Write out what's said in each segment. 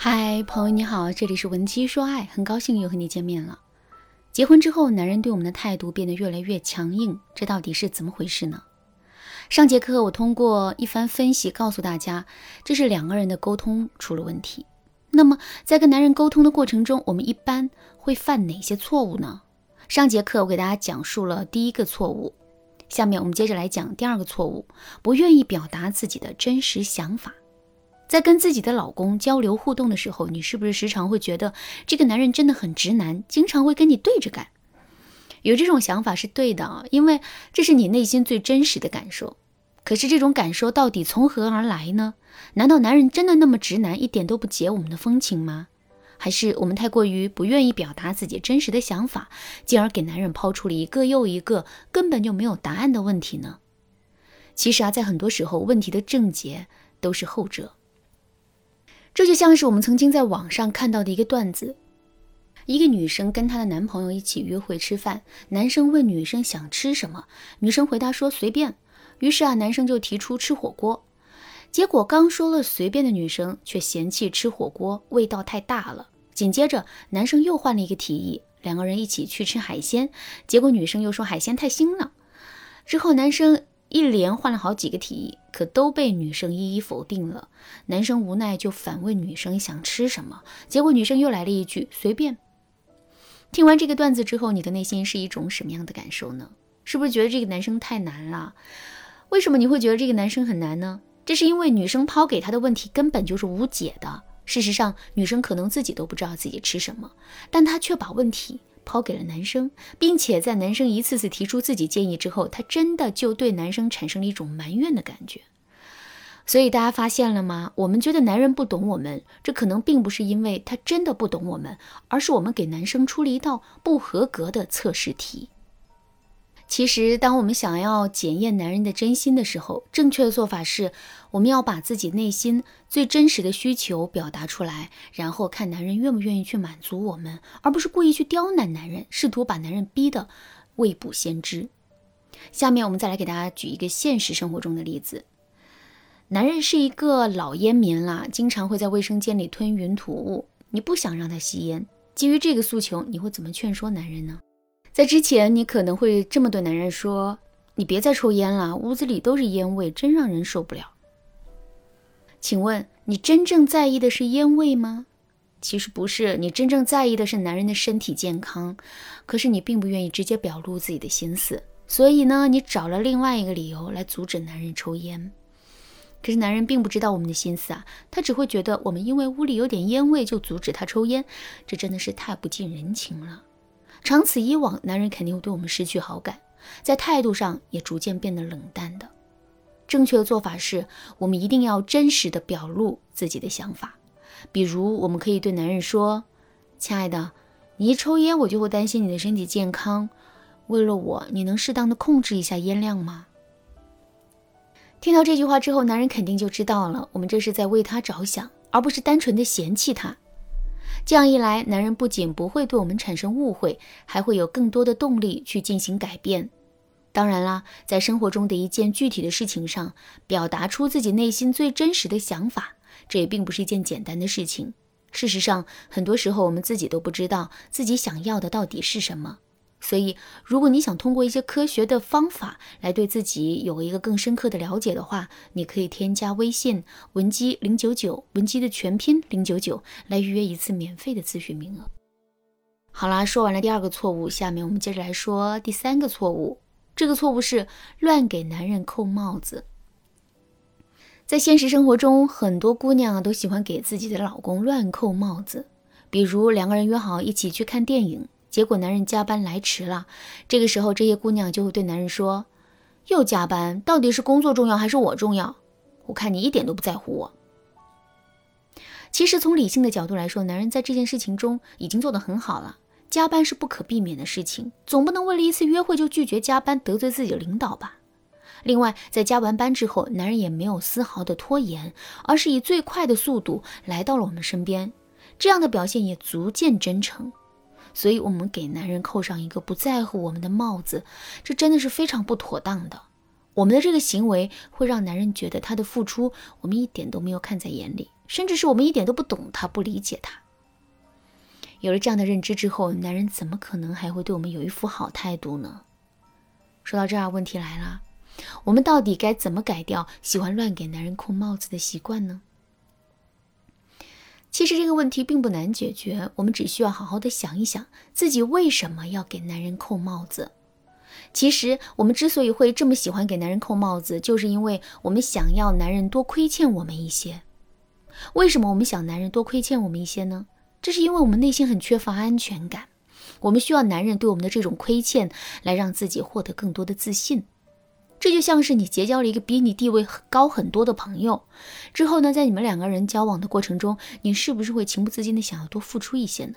嗨，朋友你好，这里是文姬说爱，很高兴又和你见面了。结婚之后，男人对我们的态度变得越来越强硬，这到底是怎么回事呢？上节课我通过一番分析告诉大家，这是两个人的沟通出了问题。那么在跟男人沟通的过程中，我们一般会犯哪些错误呢？上节课我给大家讲述了第一个错误，下面我们接着来讲第二个错误：不愿意表达自己的真实想法。在跟自己的老公交流互动的时候，你是不是时常会觉得这个男人真的很直男，经常会跟你对着干？有这种想法是对的啊，因为这是你内心最真实的感受。可是这种感受到底从何而来呢？难道男人真的那么直男，一点都不解我们的风情吗？还是我们太过于不愿意表达自己真实的想法，进而给男人抛出了一个又一个根本就没有答案的问题呢？其实啊，在很多时候，问题的症结都是后者。这就像是我们曾经在网上看到的一个段子：一个女生跟她的男朋友一起约会吃饭，男生问女生想吃什么，女生回答说随便。于是啊，男生就提出吃火锅。结果刚说了随便的女生却嫌弃吃火锅味道太大了。紧接着，男生又换了一个提议，两个人一起去吃海鲜。结果女生又说海鲜太腥了。之后，男生一连换了好几个提议，可都被女生一一否定了。男生无奈就反问女生想吃什么，结果女生又来了一句随便。听完这个段子之后，你的内心是一种什么样的感受呢？是不是觉得这个男生太难了？为什么你会觉得这个男生很难呢？这是因为女生抛给他的问题根本就是无解的。事实上，女生可能自己都不知道自己吃什么，但她却把问题抛给了男生，并且在男生一次次提出自己建议之后，她真的就对男生产生了一种埋怨的感觉。所以大家发现了吗？我们觉得男人不懂我们，这可能并不是因为他真的不懂我们，而是我们给男生出了一道不合格的测试题。其实，当我们想要检验男人的真心的时候，正确的做法是，我们要把自己内心最真实的需求表达出来，然后看男人愿不愿意去满足我们，而不是故意去刁难男人，试图把男人逼得未卜先知。下面我们再来给大家举一个现实生活中的例子：男人是一个老烟民啦，经常会在卫生间里吞云吐雾，你不想让他吸烟，基于这个诉求，你会怎么劝说男人呢？在之前，你可能会这么对男人说：“你别再抽烟了，屋子里都是烟味，真让人受不了。”请问你真正在意的是烟味吗？其实不是，你真正在意的是男人的身体健康。可是你并不愿意直接表露自己的心思，所以呢，你找了另外一个理由来阻止男人抽烟。可是男人并不知道我们的心思啊，他只会觉得我们因为屋里有点烟味就阻止他抽烟，这真的是太不近人情了。长此以往，男人肯定会对我们失去好感，在态度上也逐渐变得冷淡的。正确的做法是，我们一定要真实的表露自己的想法。比如，我们可以对男人说：“亲爱的，你一抽烟，我就会担心你的身体健康。为了我，你能适当的控制一下烟量吗？”听到这句话之后，男人肯定就知道了，我们这是在为他着想，而不是单纯的嫌弃他。这样一来，男人不仅不会对我们产生误会，还会有更多的动力去进行改变。当然啦，在生活中的一件具体的事情上，表达出自己内心最真实的想法，这也并不是一件简单的事情。事实上，很多时候我们自己都不知道自己想要的到底是什么。所以，如果你想通过一些科学的方法来对自己有一个更深刻的了解的话，你可以添加微信文姬零九九，文姬的全拼零九九，来预约一次免费的咨询名额。好啦，说完了第二个错误，下面我们接着来说第三个错误。这个错误是乱给男人扣帽子。在现实生活中，很多姑娘都喜欢给自己的老公乱扣帽子，比如两个人约好一起去看电影。结果男人加班来迟了，这个时候这些姑娘就会对男人说：“又加班，到底是工作重要还是我重要？我看你一点都不在乎我。”其实从理性的角度来说，男人在这件事情中已经做得很好了。加班是不可避免的事情，总不能为了一次约会就拒绝加班，得罪自己的领导吧？另外，在加完班之后，男人也没有丝毫的拖延，而是以最快的速度来到了我们身边，这样的表现也足见真诚。所以，我们给男人扣上一个不在乎我们的帽子，这真的是非常不妥当的。我们的这个行为会让男人觉得他的付出我们一点都没有看在眼里，甚至是我们一点都不懂他，不理解他。有了这样的认知之后，男人怎么可能还会对我们有一副好态度呢？说到这儿，问题来了，我们到底该怎么改掉喜欢乱给男人扣帽子的习惯呢？其实这个问题并不难解决，我们只需要好好的想一想，自己为什么要给男人扣帽子。其实我们之所以会这么喜欢给男人扣帽子，就是因为我们想要男人多亏欠我们一些。为什么我们想男人多亏欠我们一些呢？这是因为我们内心很缺乏安全感，我们需要男人对我们的这种亏欠来让自己获得更多的自信。这就像是你结交了一个比你地位高很多的朋友，之后呢，在你们两个人交往的过程中，你是不是会情不自禁的想要多付出一些呢？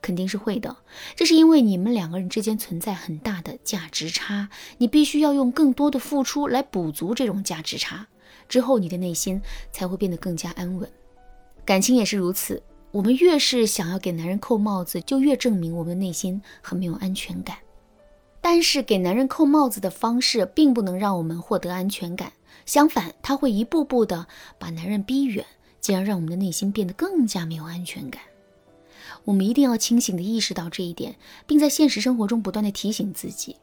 肯定是会的。这是因为你们两个人之间存在很大的价值差，你必须要用更多的付出来补足这种价值差，之后你的内心才会变得更加安稳。感情也是如此，我们越是想要给男人扣帽子，就越证明我们的内心很没有安全感。但是给男人扣帽子的方式并不能让我们获得安全感，相反，他会一步步的把男人逼远，进而让我们的内心变得更加没有安全感。我们一定要清醒的意识到这一点，并在现实生活中不断的提醒自己。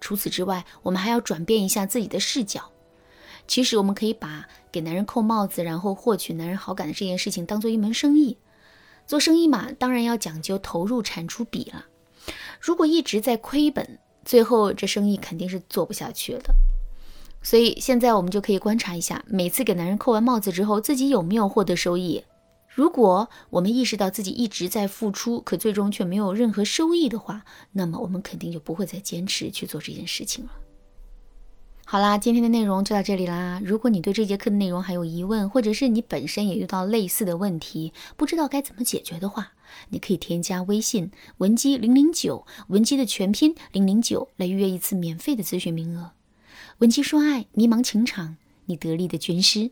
除此之外，我们还要转变一下自己的视角。其实，我们可以把给男人扣帽子，然后获取男人好感的这件事情当做一门生意。做生意嘛，当然要讲究投入产出比了。如果一直在亏本，最后，这生意肯定是做不下去的。所以现在我们就可以观察一下，每次给男人扣完帽子之后，自己有没有获得收益。如果我们意识到自己一直在付出，可最终却没有任何收益的话，那么我们肯定就不会再坚持去做这件事情了。好啦，今天的内容就到这里啦。如果你对这节课的内容还有疑问，或者是你本身也遇到类似的问题，不知道该怎么解决的话，你可以添加微信文姬零零九，文姬的全拼零零九，来预约一次免费的咨询名额。文姬说爱，迷茫情场，你得力的军师。